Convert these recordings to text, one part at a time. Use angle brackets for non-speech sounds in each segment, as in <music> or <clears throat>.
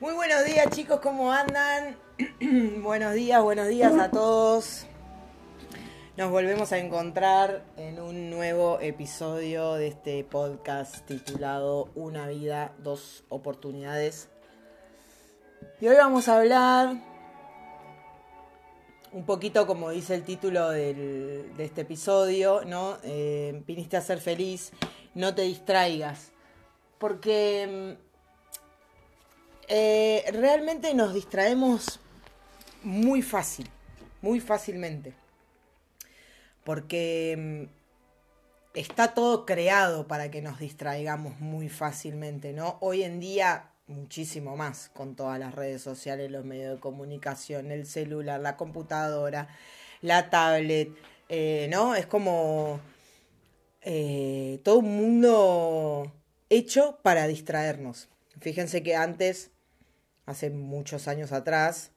Muy buenos días chicos, ¿cómo andan? <clears throat> buenos días, buenos días a todos. Nos volvemos a encontrar en un nuevo episodio de este podcast titulado Una vida, dos oportunidades. Y hoy vamos a hablar un poquito como dice el título de este episodio, ¿no? Eh, viniste a ser feliz, no te distraigas. Porque mm, eh, realmente nos distraemos muy fácil, muy fácilmente. Porque mm, está todo creado para que nos distraigamos muy fácilmente, ¿no? Hoy en día muchísimo más con todas las redes sociales, los medios de comunicación, el celular, la computadora, la tablet, eh, ¿no? Es como eh, todo un mundo hecho para distraernos. Fíjense que antes, hace muchos años atrás,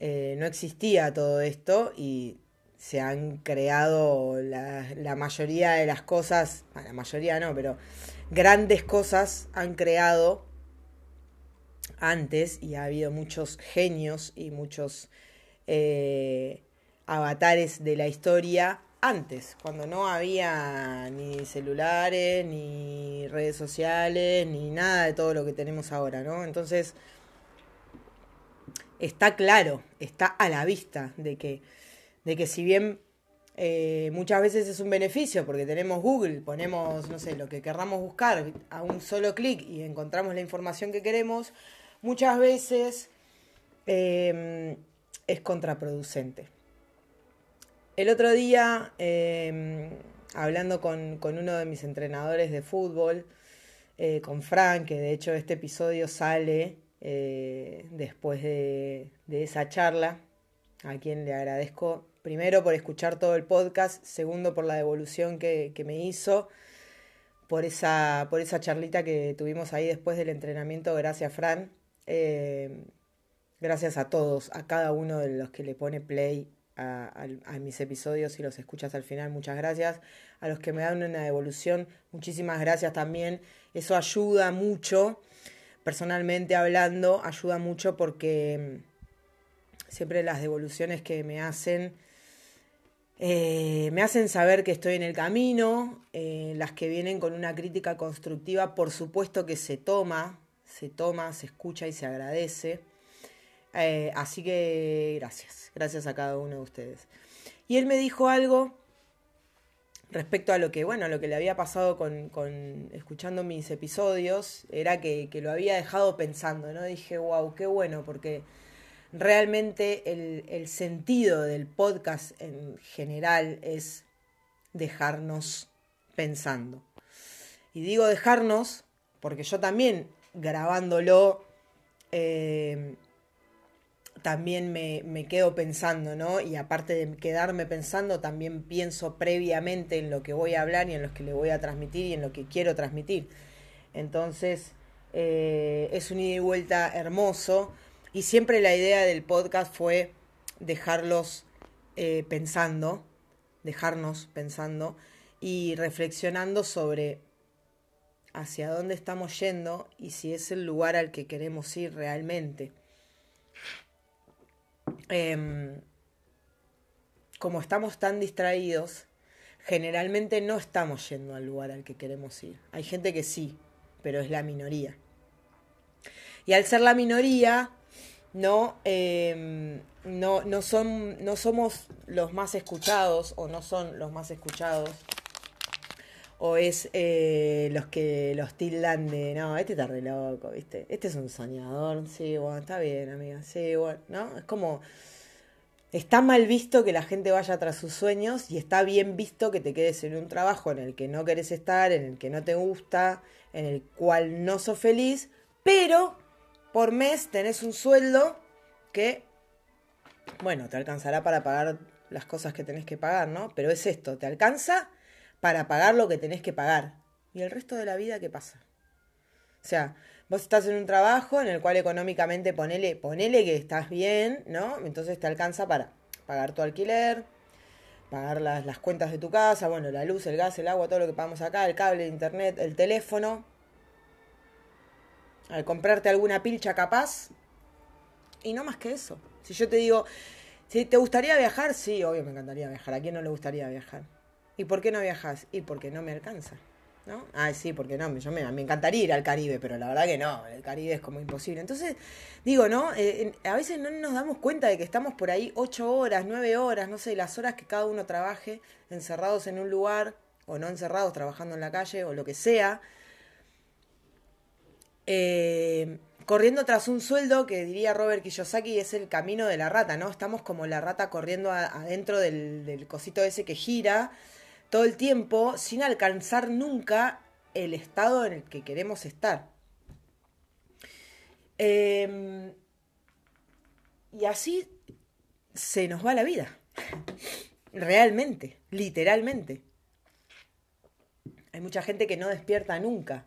eh, no existía todo esto y se han creado la, mayoría de las cosas, la mayoría no, pero grandes cosas han creado antes y ha habido muchos genios y muchos eh, avatares de la historia antes, cuando no había ni celulares, ni redes sociales, ni nada de todo lo que tenemos ahora, ¿no? Entonces, está claro, está a la vista de que, de que si bien eh, muchas veces es un beneficio porque tenemos Google, ponemos, no sé, lo que querramos buscar a un solo clic y encontramos la información que queremos, muchas veces em, es contraproducente. El otro día, em, hablando con, uno de mis entrenadores de fútbol, eh, con Frank, que de hecho este episodio sale eh, después de, esa charla, a quien le agradezco primero por escuchar todo el podcast, segundo por la devolución que, me hizo, por esa, por esa charlita que tuvimos ahí después del entrenamiento, gracias Fran. Eh, gracias a todos, a cada uno de los que le pone play a, mis episodios y los escuchas al final, muchas gracias. A los que me dan una devolución, muchísimas gracias también. Eso ayuda mucho, personalmente hablando, ayuda mucho porque mm, siempre las devoluciones que me hacen eh, me hacen saber que estoy en el camino, eh, las que vienen con una crítica constructiva, por supuesto que se toma, se toma, se escucha y se agradece. Eh, así que gracias, gracias a cada uno de ustedes. Y él me dijo algo respecto a lo que, bueno, lo que le había pasado con, escuchando mis episodios, era que, lo había dejado pensando, ¿no? Dije, wow, qué bueno, porque realmente el, el sentido del podcast en general es dejarnos pensando. Y digo dejarnos porque yo también grabándolo, eh, también me, quedo pensando, ¿no? Y aparte de quedarme pensando, también pienso previamente en lo que voy a hablar y en lo que le voy a transmitir y en lo que quiero transmitir. Entonces, eh, es un ida y vuelta hermoso. Y siempre la idea del podcast fue dejarlos eh, pensando, dejarnos pensando y reflexionando sobre hacia dónde estamos yendo y si es el lugar al que queremos ir realmente. Em, como estamos tan distraídos, generalmente no estamos yendo al lugar al que queremos ir. Hay gente que sí, pero es la minoría. Y al ser la minoría, no, em, no, no, son, no somos los más escuchados o no son los más escuchados o es eh, los que los tildan de, no, este está re loco, ¿viste? Este es un soñador, sí, bueno, está bien, amiga, sí, bueno, ¿no? Es como, está mal visto que la gente vaya tras sus sueños y está bien visto que te quedes en un trabajo en el que no querés estar, en el que no te gusta, en el cual no sos feliz, pero por mes tenés un sueldo que, bueno, te alcanzará para pagar las cosas que tenés que pagar, ¿no? Pero es esto, te alcanza para pagar lo que tenés que pagar. ¿Y el resto de la vida qué pasa? O sea, vos estás en un trabajo en el cual económicamente ponele, ponele que estás bien, ¿no? Entonces te alcanza para pagar tu alquiler, pagar las, las cuentas de tu casa, bueno, la luz, el gas, el agua, todo lo que pagamos acá, el cable, el internet, el teléfono. al comprarte alguna pilcha capaz, y no más que eso. Si yo te digo, si te gustaría viajar, sí, obvio me encantaría viajar. ¿A quién no le gustaría viajar? ¿Y por qué no viajas? Y porque no me alcanza. ¿No? Ah, sí, porque no, yo me, me, encantaría ir al Caribe, pero la verdad que no, el Caribe es como imposible. Entonces, digo, ¿no? Eh, a veces no nos damos cuenta de que estamos por ahí ocho horas, nueve horas, no sé, las horas que cada uno trabaje, encerrados en un lugar, o no encerrados, trabajando en la calle, o lo que sea. Eh, corriendo tras un sueldo que diría Robert Kiyosaki es el camino de la rata, ¿no? Estamos como la rata corriendo adentro del, del cosito ese que gira todo el tiempo sin alcanzar nunca el estado en el que queremos estar. Em, y así se nos va la vida. <laughs> Realmente, literalmente. Hay mucha gente que no despierta nunca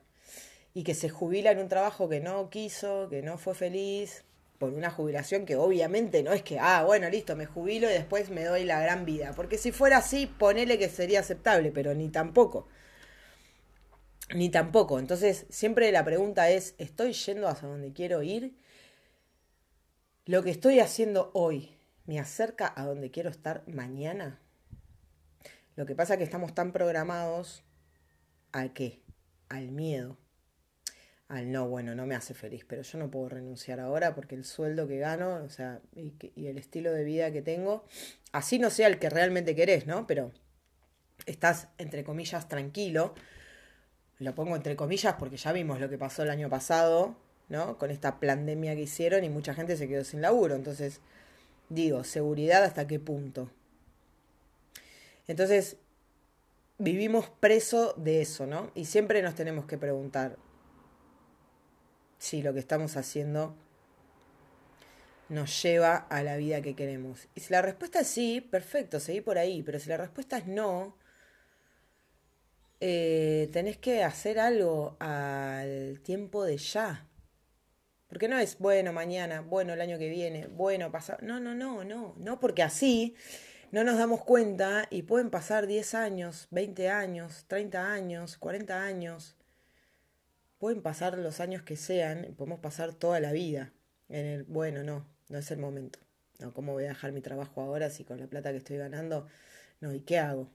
y que se jubila en un trabajo que no quiso, que no fue feliz, por una jubilación que obviamente no es que, ah, bueno, listo, me jubilo y después me doy la gran vida. Porque si fuera así, ponele que sería aceptable, pero ni tampoco. Ni tampoco. Entonces, siempre la pregunta es, ¿estoy yendo hacia donde quiero ir? ¿Lo que estoy haciendo hoy me acerca a donde quiero estar mañana? Lo que pasa es que estamos tan programados a qué? Al miedo al no, bueno, no me hace feliz, pero yo no puedo renunciar ahora porque el sueldo que gano, o sea, y, el estilo de vida que tengo, así no sea el que realmente querés, ¿no? Pero estás, entre comillas, tranquilo. Lo pongo entre comillas porque ya vimos lo que pasó el año pasado, ¿no? Con esta pandemia que hicieron y mucha gente se quedó sin laburo. Entonces, digo, seguridad hasta qué punto. Entonces, vivimos preso de eso, ¿no? Y siempre nos tenemos que preguntar, si lo que estamos haciendo nos lleva a la vida que queremos. Y si la respuesta es sí, perfecto, seguí por ahí, pero si la respuesta es no, eh, tenés que hacer algo al tiempo de ya. Porque no es bueno mañana, bueno el año que viene, bueno pasado. No, no, no, no, no, porque así no nos damos cuenta y pueden pasar 10 años, 20 años, 30 años, 40 años pueden pasar los años que sean, podemos pasar toda la vida en el, bueno, no, no es el momento. No, ¿cómo voy a dejar mi trabajo ahora si con la plata que estoy ganando, no, ¿y qué hago?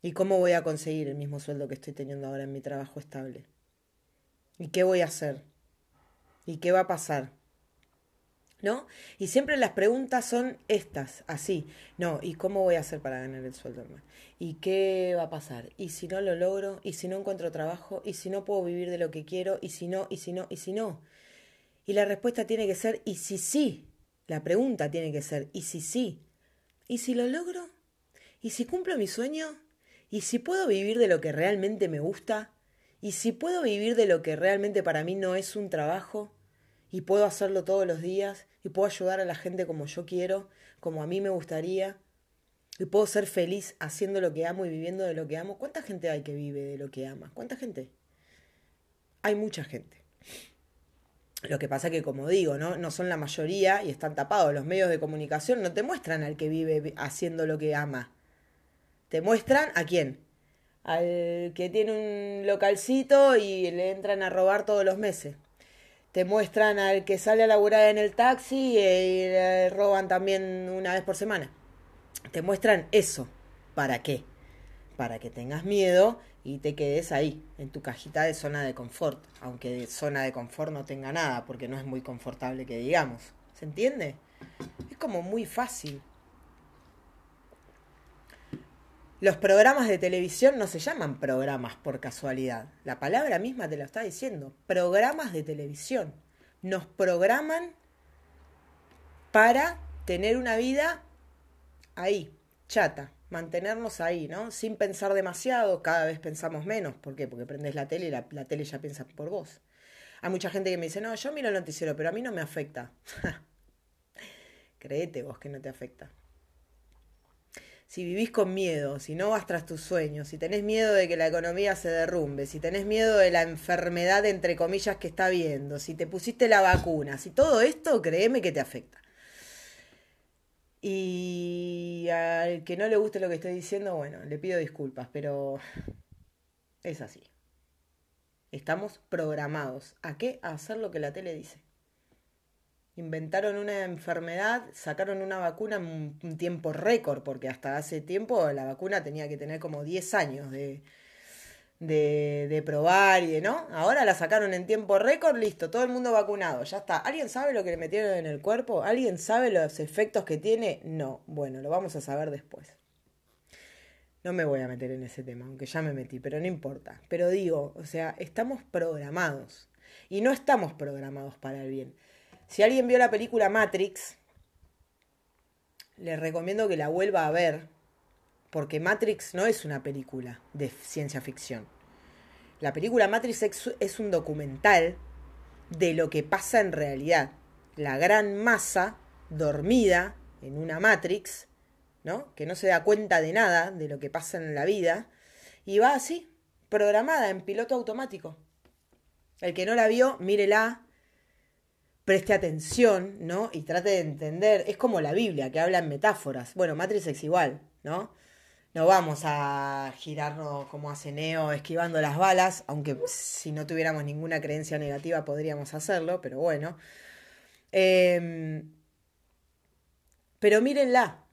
¿Y cómo voy a conseguir el mismo sueldo que estoy teniendo ahora en mi trabajo estable? ¿Y qué voy a hacer? ¿Y qué va a pasar? ¿No? Y siempre las preguntas son estas, así, no, ¿y cómo voy a hacer para ganar el sueldo más? ¿Y qué va a pasar? ¿Y si no lo logro? ¿Y si no encuentro trabajo? ¿Y si no puedo vivir de lo que quiero? ¿Y si no? ¿Y si no? ¿Y si no? Y la respuesta tiene que ser, ¿y si sí? La pregunta tiene que ser, ¿y si sí? ¿Y si lo logro? ¿Y si cumplo mi sueño? ¿Y si puedo vivir de lo que realmente me gusta? ¿Y si puedo vivir de lo que realmente para mí no es un trabajo? ¿Y puedo hacerlo todos los días? y puedo ayudar a la gente como yo quiero, como a mí me gustaría, y puedo ser feliz haciendo lo que amo y viviendo de lo que amo. ¿Cuánta gente hay que vive de lo que ama? ¿Cuánta gente? Hay mucha gente. Lo que pasa que, como digo, ¿no? no son la mayoría y están tapados. Los medios de comunicación no te muestran al que vive haciendo lo que ama. Te muestran a quién. Al que tiene un localcito y le entran a robar todos los meses te muestran al que sale a laburar en el taxi y le roban también una vez por semana. Te muestran eso. ¿Para qué? Para que tengas miedo y te quedes ahí, en tu cajita de zona de confort. Aunque de zona de confort no tenga nada, porque no es muy confortable que digamos. ¿Se entiende? Es como muy fácil. Los programas de televisión no se llaman programas por casualidad. La palabra misma te lo está diciendo. Programas de televisión. Nos programan para tener una vida ahí, chata, mantenernos ahí, ¿no? Sin pensar demasiado, cada vez pensamos menos. ¿Por qué? Porque prendes la tele y la, tele ya piensa por vos. Hay mucha gente que me dice, no, yo miro el noticiero, pero a mí no me afecta. <laughs> Créete vos que no te afecta si vivís con miedo, si no vas tras tus sueños, si tenés miedo de que la economía se derrumbe, si tenés miedo de la enfermedad entre comillas que está viendo, si te pusiste la vacuna, si todo esto, créeme que te afecta. Y al que no le guste lo que estoy diciendo, bueno, le pido disculpas, pero es así. Estamos programados. ¿A qué? A hacer lo que la tele dice. Inventaron una enfermedad, sacaron una vacuna en un tiempo récord, porque hasta hace tiempo la vacuna tenía que tener como 10 años de, de, de probar y de no. Ahora la sacaron en tiempo récord, listo, todo el mundo vacunado, ya está. ¿Alguien sabe lo que le metieron en el cuerpo? ¿Alguien sabe los efectos que tiene? No. Bueno, lo vamos a saber después. No me voy a meter en ese tema, aunque ya me metí, pero no importa. Pero digo, o sea, estamos programados. Y no estamos programados para el bien. Si alguien vio la película Matrix, les recomiendo que la vuelva a ver, porque Matrix no es una película de ciencia ficción. La película Matrix es un documental de lo que pasa en realidad. La gran masa dormida en una Matrix ¿no? Que no se da cuenta de nada, de lo que pasa en la vida, y va así, programada en piloto automático. El que no la vio, mírela, preste atención, ¿no? Y trate de entender. Es como la Biblia, que habla en metáforas. Bueno, Matrix es igual, ¿no? No vamos a girarnos como hace Neo esquivando las balas, aunque si no tuviéramos ninguna creencia negativa podríamos hacerlo, pero bueno. Em, pero mírenla,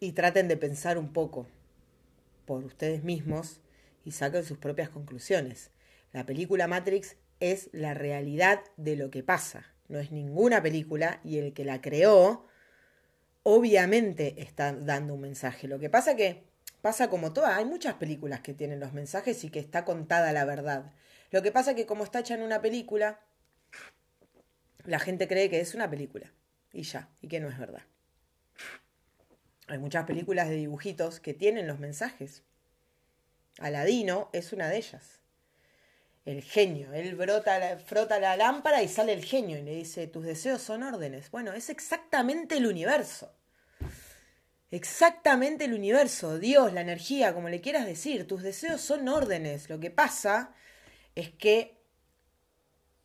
y traten de pensar un poco por ustedes mismos y saquen sus propias conclusiones. La película Matrix es la realidad de lo que pasa, no es ninguna película y el que la creó obviamente está dando un mensaje. Lo que pasa que pasa como todas, hay muchas películas que tienen los mensajes y que está contada la verdad. Lo que pasa que como está hecha en una película, la gente cree que es una película y ya, y que no es verdad. Hay muchas películas de dibujitos que tienen los mensajes. Aladino es una de ellas. El genio, él brota, frota la lámpara y sale el genio y le dice, tus deseos son órdenes. Bueno, es exactamente el universo. Exactamente el universo, Dios, la energía, como le quieras decir, tus deseos son órdenes. Lo que pasa es que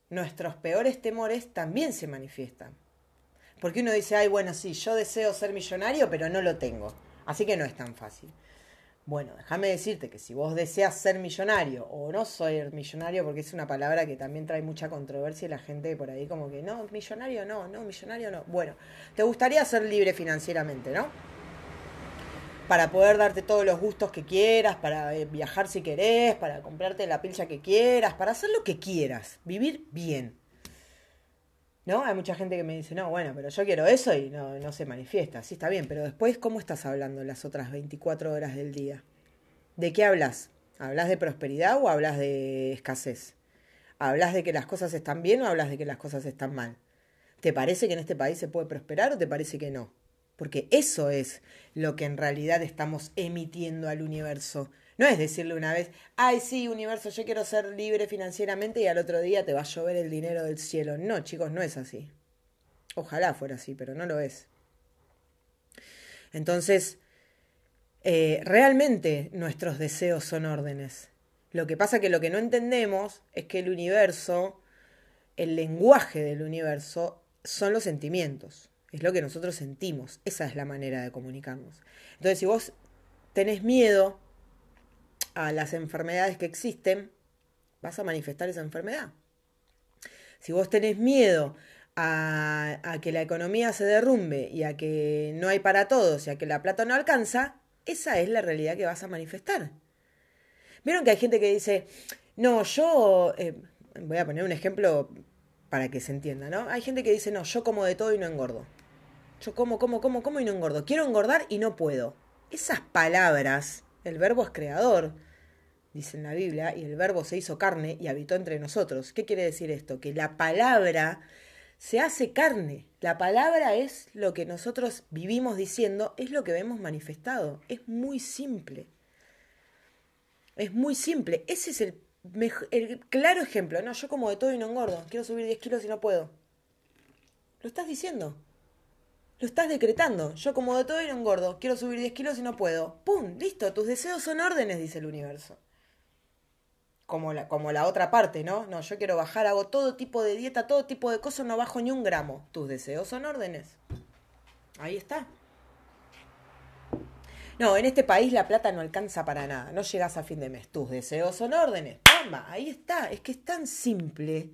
nuestros peores temores también se manifiestan. Porque uno dice, ay, bueno, sí, yo deseo ser millonario, pero no lo tengo. Así que no es tan fácil. Bueno, déjame decirte que si vos deseas ser millonario o no ser millonario, porque es una palabra que también trae mucha controversia y la gente por ahí como que, no, millonario no, no, millonario no. Bueno, te gustaría ser libre financieramente, ¿no? Para poder darte todos los gustos que quieras, para eh, viajar si querés, para comprarte la pilcha que quieras, para hacer lo que quieras, vivir bien. ¿No? Hay mucha gente que me dice, no, bueno, pero yo quiero eso y no, no se manifiesta. Sí, está bien, pero después, ¿cómo estás hablando las otras 24 horas del día? ¿De qué hablas? ¿Hablas de prosperidad o hablas de escasez? ¿Hablas de que las cosas están bien o hablas de que las cosas están mal? ¿Te parece que en este país se puede prosperar o te parece que no? Porque eso es lo que en realidad estamos emitiendo al universo. No es decirle una vez, ay, sí, universo, yo quiero ser libre financieramente y al otro día te va a llover el dinero del cielo. No, chicos, no es así. Ojalá fuera así, pero no lo es. Entonces, eh, realmente nuestros deseos son órdenes. Lo que pasa que lo que no entendemos es que el universo, el lenguaje del universo, son los sentimientos. Es lo que nosotros sentimos. Esa es la manera de comunicarnos. Entonces, si vos tenés miedo a las enfermedades que existen, vas a manifestar esa enfermedad. Si vos tenés miedo a, que la economía se derrumbe y a que no hay para todos y a que la plata no alcanza, esa es la realidad que vas a manifestar. Vieron que hay gente que dice, no, yo, eh, voy a poner un ejemplo para que se entienda, ¿no? Hay gente que dice, no, yo como de todo y no engordo. Yo como, como, como, como y no engordo. Quiero engordar y no puedo. Esas palabras, el verbo es creador dice en la Biblia, y el verbo se hizo carne y habitó entre nosotros. ¿Qué quiere decir esto? Que la palabra se hace carne. La palabra es lo que nosotros vivimos diciendo, es lo que vemos manifestado. Es muy simple. Es muy simple. Ese es el, el claro ejemplo. No, yo como de todo y no engordo. Quiero subir 10 kilos y no puedo. Lo estás diciendo. Lo estás decretando. Yo como de todo y no engordo. Quiero subir 10 kilos y no puedo. ¡Pum! Listo. Tus deseos son órdenes, dice el universo como la, como la otra parte, ¿no? No, yo quiero bajar, hago todo tipo de dieta, todo tipo de cosas, no bajo ni un gramo. Tus deseos son órdenes. Ahí está. No, en este país la plata no alcanza para nada. No llegas a fin de mes. Tus deseos son órdenes. caramba, ahí está, es que es tan simple,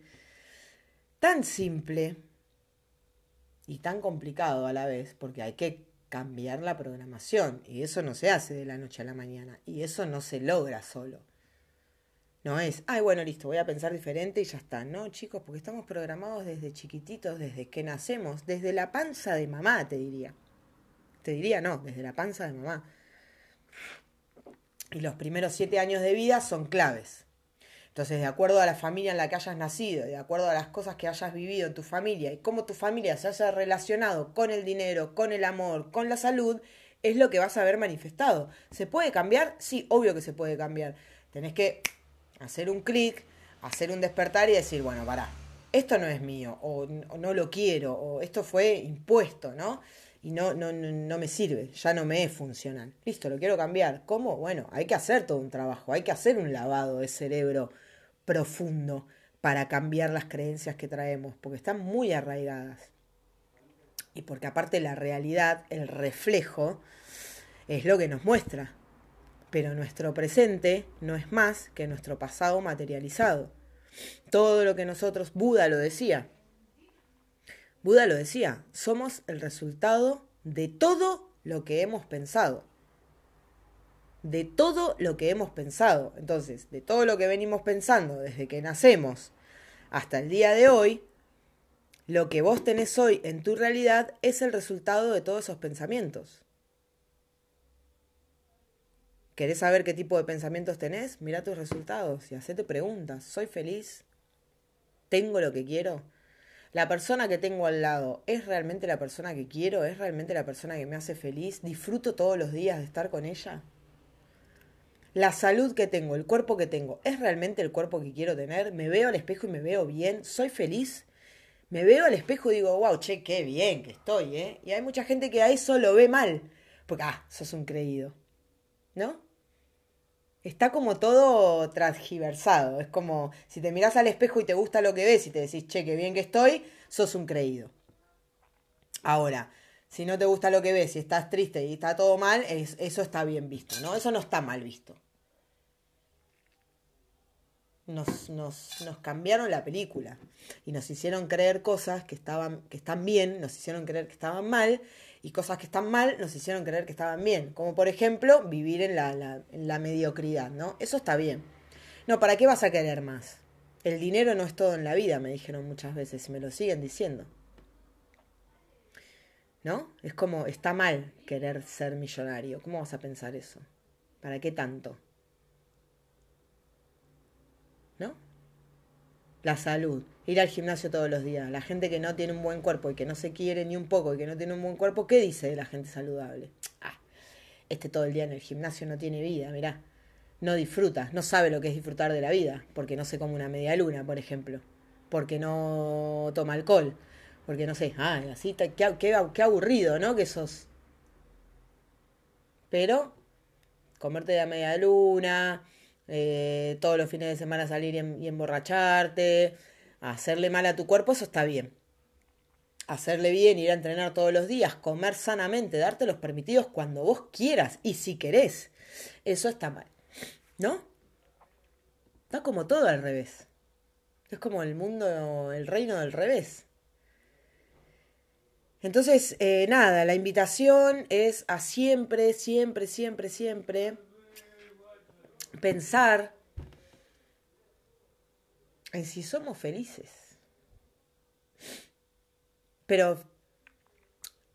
tan simple y tan complicado a la vez, porque hay que cambiar la programación y eso no se hace de la noche a la mañana y eso no se logra solo. No es, ay, bueno, listo, voy a pensar diferente y ya está. No, chicos, porque estamos programados desde chiquititos, desde que nacemos, desde la panza de mamá, te diría. Te diría, no, desde la panza de mamá. Y los primeros siete años de vida son claves. Entonces, de acuerdo a la familia en la que hayas nacido, de acuerdo a las cosas que hayas vivido en tu familia y cómo tu familia se haya relacionado con el dinero, con el amor, con la salud, es lo que vas a ver manifestado. ¿Se puede cambiar? Sí, obvio que se puede cambiar. Tenés que hacer un clic, hacer un despertar y decir, bueno, pará, esto no es mío, o, no lo quiero, o esto fue impuesto, ¿no? Y no, no, no me sirve, ya no me es funcional. Listo, lo quiero cambiar. ¿Cómo? Bueno, hay que hacer todo un trabajo, hay que hacer un lavado de cerebro profundo para cambiar las creencias que traemos, porque están muy arraigadas. Y porque aparte la realidad, el reflejo, es lo que nos muestra pero nuestro presente no es más que nuestro pasado materializado. Todo lo que nosotros, Buda lo decía, Buda lo decía, somos el resultado de todo lo que hemos pensado. De todo lo que hemos pensado. Entonces, de todo lo que venimos pensando desde que nacemos hasta el día de hoy, lo que vos tenés hoy en tu realidad es el resultado de todos esos pensamientos. ¿Querés saber qué tipo de pensamientos tenés? Mira tus resultados y hacete preguntas. ¿Soy feliz? ¿Tengo lo que quiero? ¿La persona que tengo al lado es realmente la persona que quiero? ¿Es realmente la persona que me hace feliz? ¿Disfruto todos los días de estar con ella? ¿La salud que tengo, el cuerpo que tengo, es realmente el cuerpo que quiero tener? ¿Me veo al espejo y me veo bien? ¿Soy feliz? Me veo al espejo y digo, wow, che, qué bien que estoy, ¿eh? Y hay mucha gente que a eso lo ve mal, porque, ah, sos un creído, ¿no? Está como todo transgiversado. Es como si te miras al espejo y te gusta lo que ves y te decís, che, qué bien que estoy, sos un creído. Ahora, si no te gusta lo que ves y estás triste y está todo mal, eso está bien visto, ¿no? Eso no está mal visto. Nos, nos, nos, cambiaron la película y nos hicieron creer cosas que, estaban, que están bien, nos hicieron creer que estaban mal y cosas que están mal nos hicieron creer que estaban bien, como por ejemplo vivir en la, mediocridad, ¿no? Eso está bien. No, ¿para qué vas a querer más? El dinero no es todo en la vida, me dijeron muchas veces y me lo siguen diciendo. ¿No? Es como, está mal querer ser millonario. ¿Cómo vas a pensar eso? ¿Para qué tanto? ¿No? La salud ir al gimnasio todos los días. La gente que no tiene un buen cuerpo y que no se quiere ni un poco y que no tiene un buen cuerpo, ¿qué dice de la gente saludable? Ah, este todo el día en el gimnasio no tiene vida, mirá. No disfruta, no sabe lo que es disfrutar de la vida, porque no se come una media luna, por ejemplo, porque no toma alcohol, porque no sé, ah, así, qué, qué, aburrido, ¿no? Que sos. Pero, comerte la media luna, eh, todos los fines de semana salir y emborracharte, hacerle mal a tu cuerpo, eso está bien. Hacerle bien, ir a entrenar todos los días, comer sanamente, darte los permitidos cuando vos quieras y si querés, eso está mal. ¿No? Está como todo al revés. Es como el mundo, el reino del revés. Entonces, eh, nada, la invitación es a siempre, siempre, siempre, siempre pensar en si somos felices. Pero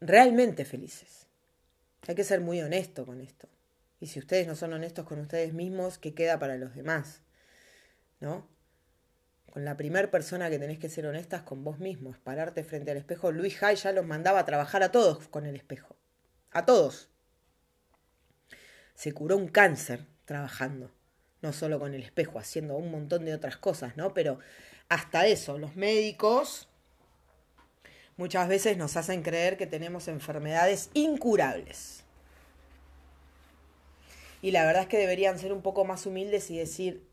realmente felices. Hay que ser muy honesto con esto. Y si ustedes no son honestos con ustedes mismos, ¿qué queda para los demás? ¿No? Con la primera persona que tenés que ser honestas con vos mismos, pararte frente al espejo. Luis Hay ya los mandaba a trabajar a todos con el espejo. A todos. Se curó un cáncer trabajando no solo con el espejo, haciendo un montón de otras cosas, ¿no? Pero hasta eso, los médicos muchas veces nos hacen creer que tenemos enfermedades incurables. Y la verdad es que deberían ser un poco más humildes y decir,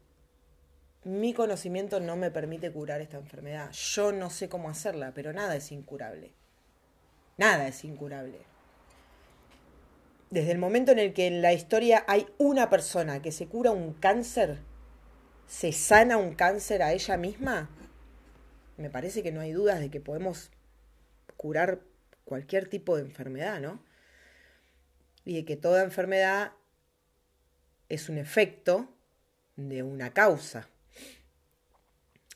mi conocimiento no me permite curar esta enfermedad. Yo no sé cómo hacerla, pero nada es incurable. Nada es incurable desde el momento en el que en la historia hay una persona que se cura un cáncer, se sana un cáncer a ella misma, me parece que no hay dudas de que podemos curar cualquier tipo de enfermedad, ¿no? Y de que toda enfermedad es un efecto de una causa.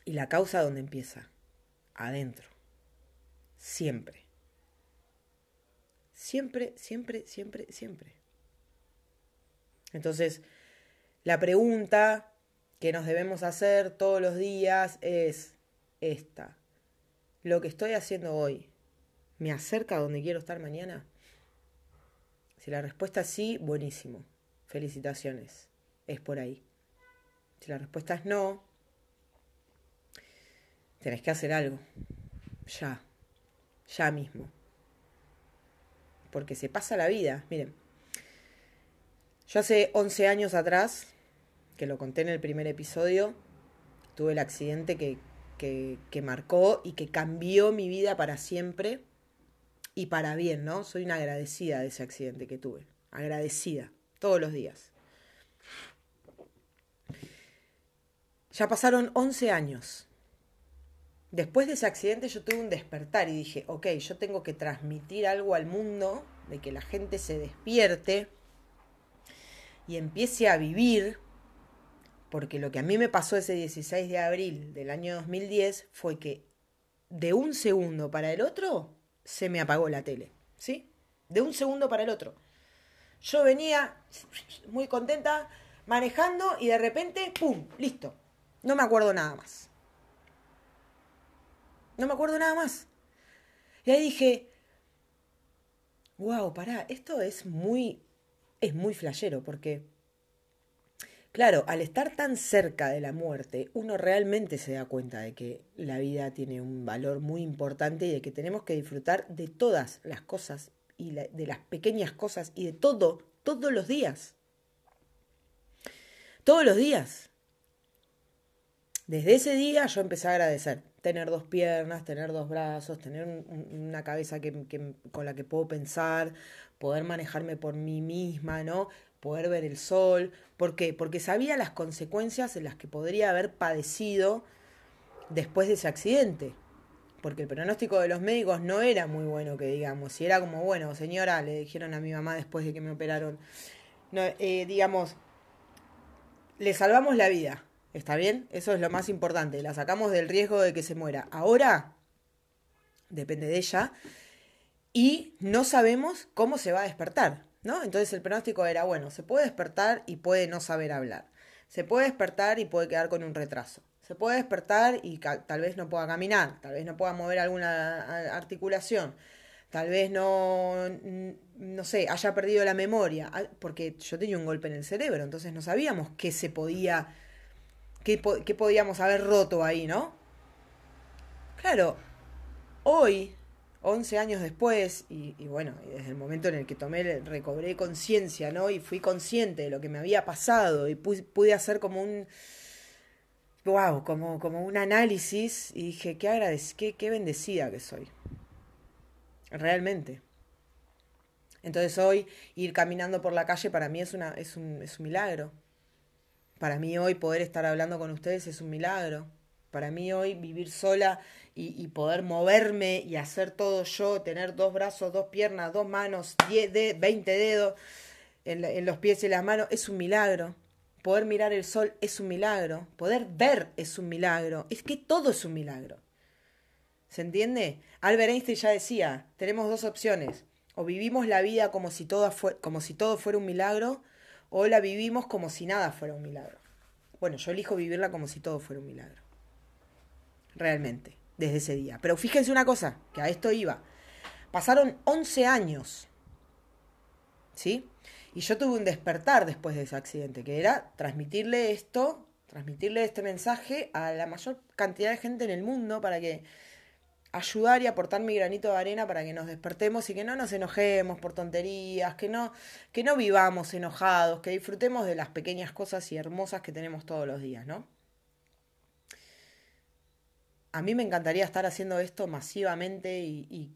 ¿Y la causa dónde empieza? Adentro. Siempre. Siempre, siempre, siempre, siempre. Entonces, la pregunta que nos debemos hacer todos los días es esta. ¿Lo que estoy haciendo hoy me acerca a donde quiero estar mañana? Si la respuesta es sí, buenísimo. Felicitaciones. Es por ahí. Si la respuesta es no, tenés que hacer algo. Ya. Ya mismo. Porque se pasa la vida. Miren. Yo hace 11 años atrás, que lo conté en el primer episodio, tuve el accidente que, que, que marcó y que cambió mi vida para siempre y para bien, ¿no? Soy una agradecida de ese accidente que tuve. Agradecida. Todos los días. Ya pasaron 11 años. Después de ese accidente yo tuve un despertar y dije, ok, yo tengo que transmitir algo al mundo, de que la gente se despierte y empiece a vivir, porque lo que a mí me pasó ese 16 de abril del año 2010 fue que de un segundo para el otro se me apagó la tele, ¿sí? De un segundo para el otro. Yo venía muy contenta manejando y de repente, ¡pum!, listo. No me acuerdo nada más. No me acuerdo nada más. Y ahí dije, wow, pará, esto es muy, es muy flashero, porque, claro, al estar tan cerca de la muerte, uno realmente se da cuenta de que la vida tiene un valor muy importante y de que tenemos que disfrutar de todas las cosas y de las pequeñas cosas y de todo, todos los días. Todos los días. Desde ese día yo empecé a agradecer tener dos piernas, tener dos brazos, tener una cabeza que, con la que puedo pensar, poder manejarme por mí misma, ¿no? Poder ver el sol. ¿Por qué? Porque sabía las consecuencias en las que podría haber padecido después de ese accidente. Porque el pronóstico de los médicos no era muy bueno, que digamos. Y era como, bueno, señora, le dijeron a mi mamá después de que me operaron, no, eh, digamos, le salvamos la vida ¿Está bien? Eso es lo más importante. La sacamos del riesgo de que se muera. Ahora, depende de ella. Y no sabemos cómo se va a despertar, ¿no? Entonces el pronóstico era, bueno, se puede despertar y puede no saber hablar. Se puede despertar y puede quedar con un retraso. Se puede despertar y tal vez no pueda caminar, tal vez no pueda mover alguna articulación, tal vez no, no sé, haya perdido la memoria, porque yo tenía un golpe en el cerebro, entonces no sabíamos qué se podía qué, podíamos haber roto ahí, ¿no? Claro, hoy, 11 años después, y, bueno, desde el momento en el que tomé, recobré conciencia, ¿no? Y fui consciente de lo que me había pasado y pude, hacer como un, wow, como, como un análisis y dije, qué agradec qué, qué bendecida que soy. Realmente. Entonces hoy ir caminando por la calle para mí es, una, es, un, es un milagro. Para mí hoy poder estar hablando con ustedes es un milagro. Para mí hoy vivir sola y, poder moverme y hacer todo yo, tener dos brazos, dos piernas, dos manos, diez de, 20 dedos en, los pies y las manos, es un milagro. Poder mirar el sol es un milagro. Poder ver es un milagro. Es que todo es un milagro. ¿Se entiende? Albert Einstein ya decía, tenemos dos opciones. O vivimos la vida como si como si todo fuera un milagro, o la vivimos como si nada fuera un milagro. Bueno, yo elijo vivirla como si todo fuera un milagro. Realmente, desde ese día. Pero fíjense una cosa, que a esto iba. Pasaron 11 años. ¿Sí? Y yo tuve un despertar después de ese accidente, que era transmitirle esto, transmitirle este mensaje a la mayor cantidad de gente en el mundo para que ayudar y aportar mi granito de arena para que nos despertemos y que no nos enojemos por tonterías, que no, que no vivamos enojados, que disfrutemos de las pequeñas cosas y hermosas que tenemos todos los días, ¿no? A mí me encantaría estar haciendo esto masivamente y,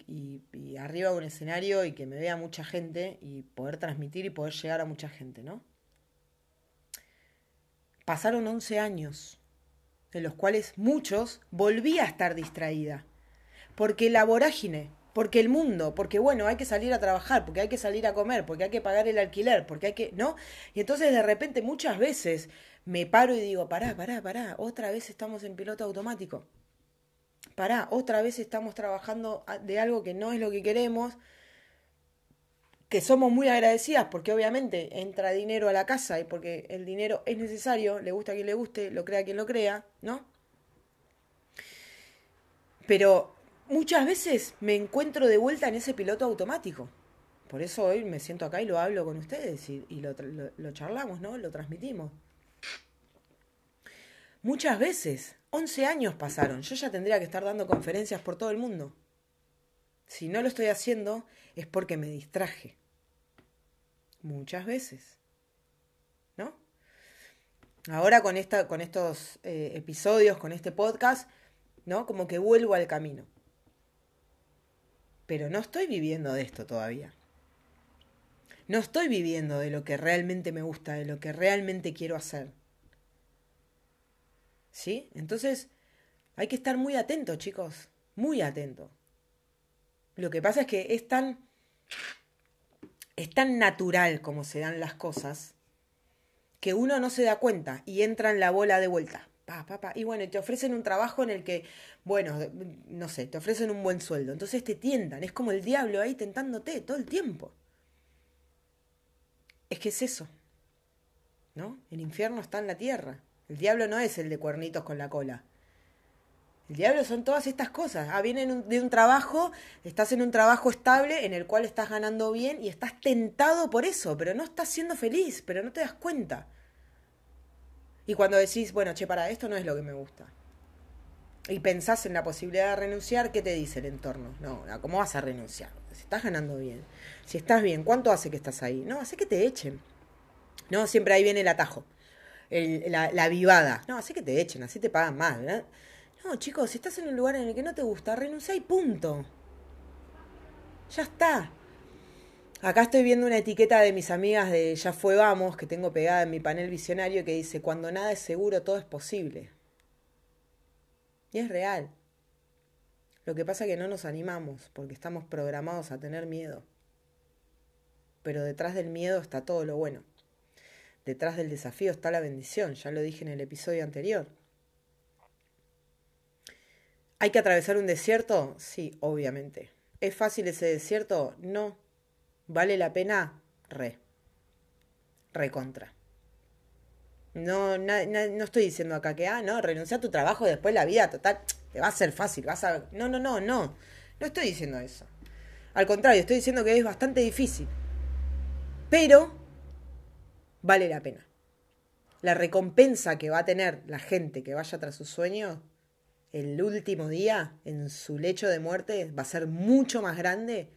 y arriba de un escenario y que me vea mucha gente y poder transmitir y poder llegar a mucha gente, ¿no? pasaron 11 años, de los cuales muchos volví a estar distraída. Porque la vorágine, porque el mundo, porque bueno, hay que salir a trabajar, porque hay que salir a comer, porque hay que pagar el alquiler, porque hay que, ¿no? Y entonces de repente muchas veces me paro y digo, pará, pará, pará, otra vez estamos en piloto automático. Pará, otra vez estamos trabajando de algo que no es lo que queremos, que somos muy agradecidas porque obviamente entra dinero a la casa y porque el dinero es necesario, le gusta a quien le guste, lo crea quien lo crea, ¿no? Pero muchas veces me encuentro de vuelta en ese piloto automático. Por eso hoy me siento acá y lo hablo con ustedes y, lo, charlamos, ¿no? Lo transmitimos. Muchas veces, 11 años pasaron, yo ya tendría que estar dando conferencias por todo el mundo. Si no lo estoy haciendo es porque me distraje. Muchas veces. ¿No? Ahora con, esta, con estos eh, episodios, con este podcast, ¿no? Como que vuelvo al camino pero no estoy viviendo de esto todavía. No estoy viviendo de lo que realmente me gusta, de lo que realmente quiero hacer. ¿Sí? Entonces, hay que estar muy atento, chicos, muy atento. Lo que pasa es que es tan es tan natural como se dan las cosas que uno no se da cuenta y entra en la bola de vuelta. Pa, pa, pa. Y bueno, te ofrecen un trabajo en el que bueno, no sé, te ofrecen un buen sueldo, entonces te tientan, es como el diablo ahí tentándote todo el tiempo. Es que es eso, ¿no? El infierno está en la tierra. El diablo no es el de cuernitos con la cola. El diablo son todas estas cosas. Ah, vienen de un trabajo, estás en un trabajo estable en el cual estás ganando bien y estás tentado por eso, pero no estás siendo feliz, pero no te das cuenta. Y cuando decís, bueno, che, para esto no es lo que me gusta y pensás en la posibilidad de renunciar, ¿qué te dice el entorno? No, ¿cómo vas a renunciar? Si estás ganando bien, si estás bien, ¿cuánto hace que estás ahí? No, hace que te echen. No, siempre ahí viene el atajo, la, la vivada. No, hace que te echen, así te pagan más, ¿verdad? No, chicos, si estás en un lugar en el que no te gusta, renuncia y punto. Ya está. Acá estoy viendo una etiqueta de mis amigas de Ya fue vamos, que tengo pegada en mi panel visionario, que dice, cuando nada es seguro, todo es posible. Y es real. Lo que pasa es que no nos animamos porque estamos programados a tener miedo. Pero detrás del miedo está todo lo bueno. Detrás del desafío está la bendición, ya lo dije en el episodio anterior. ¿Hay que atravesar un desierto? Sí, obviamente. ¿Es fácil ese desierto? No. ¿Vale la pena? Re. Recontra. No, no, estoy diciendo acá que, ah, no, renuncia a tu trabajo después la vida total, te va a ser fácil, vas a... No, no, no, no. No estoy diciendo eso. Al contrario, estoy diciendo que es bastante difícil. Pero vale la pena. La recompensa que va a tener la gente que vaya tras su sueño el último día en su lecho de muerte va a ser mucho más grande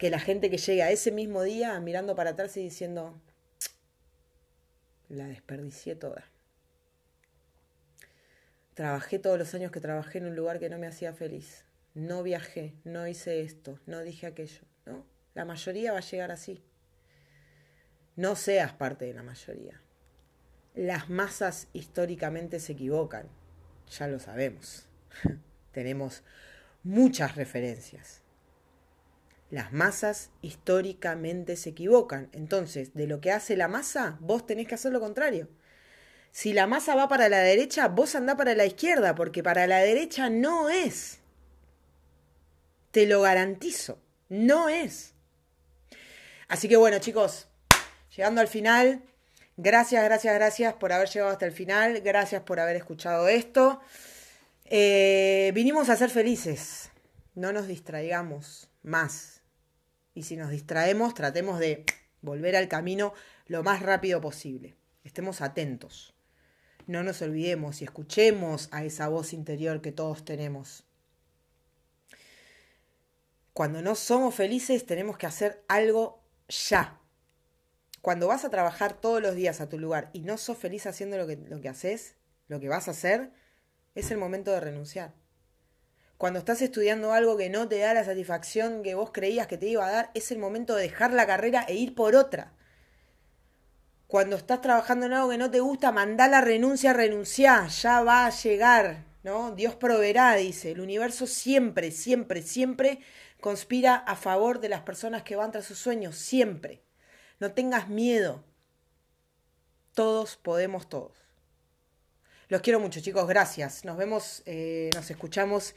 que la gente que llega ese mismo día mirando para atrás y diciendo, la desperdicié toda. Trabajé todos los años que trabajé en un lugar que no me hacía feliz. No viajé, no hice esto, no dije aquello, ¿no? La mayoría va a llegar así. No seas parte de la mayoría. Las masas históricamente se equivocan, ya lo sabemos. <laughs> Tenemos muchas referencias. Las masas históricamente se equivocan. Entonces, de lo que hace la masa, vos tenés que hacer lo contrario. Si la masa va para la derecha, vos andá para la izquierda, porque para la derecha no es. Te lo garantizo, no es. Así que bueno, chicos, llegando al final, gracias, gracias, gracias por haber llegado hasta el final, gracias por haber escuchado esto. Eh, vinimos a ser felices, no nos distraigamos más. Y si nos distraemos, tratemos de volver al camino lo más rápido posible. Estemos atentos. No nos olvidemos y escuchemos a esa voz interior que todos tenemos. Cuando no somos felices tenemos que hacer algo ya. Cuando vas a trabajar todos los días a tu lugar y no sos feliz haciendo lo que, lo que haces, lo que vas a hacer, es el momento de renunciar. Cuando estás estudiando algo que no te da la satisfacción que vos creías que te iba a dar, es el momento de dejar la carrera e ir por otra. Cuando estás trabajando en algo que no te gusta, mandá la renuncia, renunciá, ya va a llegar, ¿no? Dios proveerá, dice. El universo siempre, siempre, siempre conspira a favor de las personas que van tras sus sueños, siempre. No tengas miedo. Todos podemos todos. Los quiero mucho, chicos. Gracias. Nos vemos, eh, nos escuchamos